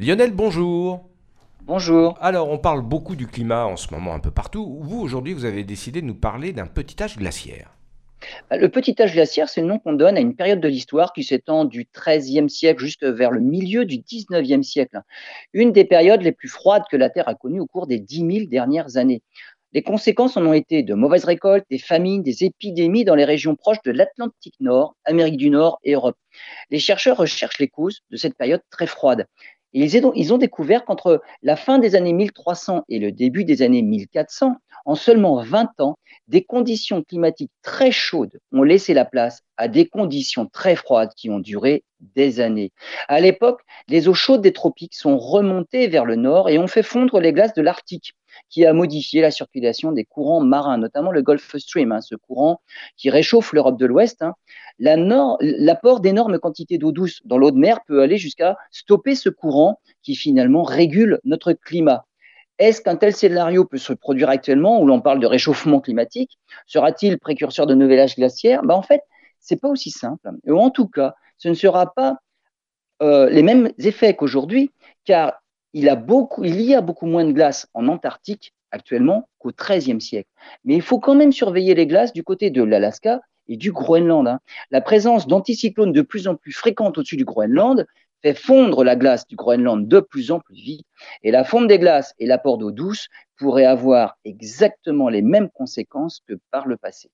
Lionel, bonjour. Bonjour. Alors, on parle beaucoup du climat en ce moment un peu partout. Vous, aujourd'hui, vous avez décidé de nous parler d'un petit âge glaciaire. Le petit âge glaciaire, c'est le nom qu'on donne à une période de l'histoire qui s'étend du XIIIe siècle jusque vers le milieu du XIXe siècle. Une des périodes les plus froides que la Terre a connues au cours des dix mille dernières années. Les conséquences en ont été de mauvaises récoltes, des famines, des épidémies dans les régions proches de l'Atlantique Nord, Amérique du Nord et Europe. Les chercheurs recherchent les causes de cette période très froide. Et ils ont ils ont découvert qu'entre la fin des années 1300 et le début des années 1400, en seulement 20 ans, des conditions climatiques très chaudes ont laissé la place à des conditions très froides qui ont duré des années. À l'époque, les eaux chaudes des tropiques sont remontées vers le nord et ont fait fondre les glaces de l'Arctique, qui a modifié la circulation des courants marins, notamment le Gulf Stream, hein, ce courant qui réchauffe l'Europe de l'Ouest. hein. L'apport d'énormes quantités d'eau douce dans l'eau de mer peut aller jusqu'à stopper ce courant qui finalement régule notre climat. Est-ce qu'un tel scénario peut se produire actuellement où l'on parle de réchauffement climatique? Sera-t-il précurseur de nouvel âge glaciaire? Ben, En fait, c'est pas aussi simple. Ou en tout cas, ce ne sera pas euh, les mêmes effets qu'aujourd'hui, car il, y a beaucoup moins de glace en Antarctique actuellement qu'au XIIIe siècle. Mais il faut quand même surveiller les glaces du côté de l'Alaska et du Groenland. hein. La présence d'anticyclones de plus en plus fréquentes au-dessus du Groenland fait fondre la glace du Groenland de plus en plus vite. Et la fonte des glaces et l'apport d'eau douce pourraient avoir exactement les mêmes conséquences que par le passé.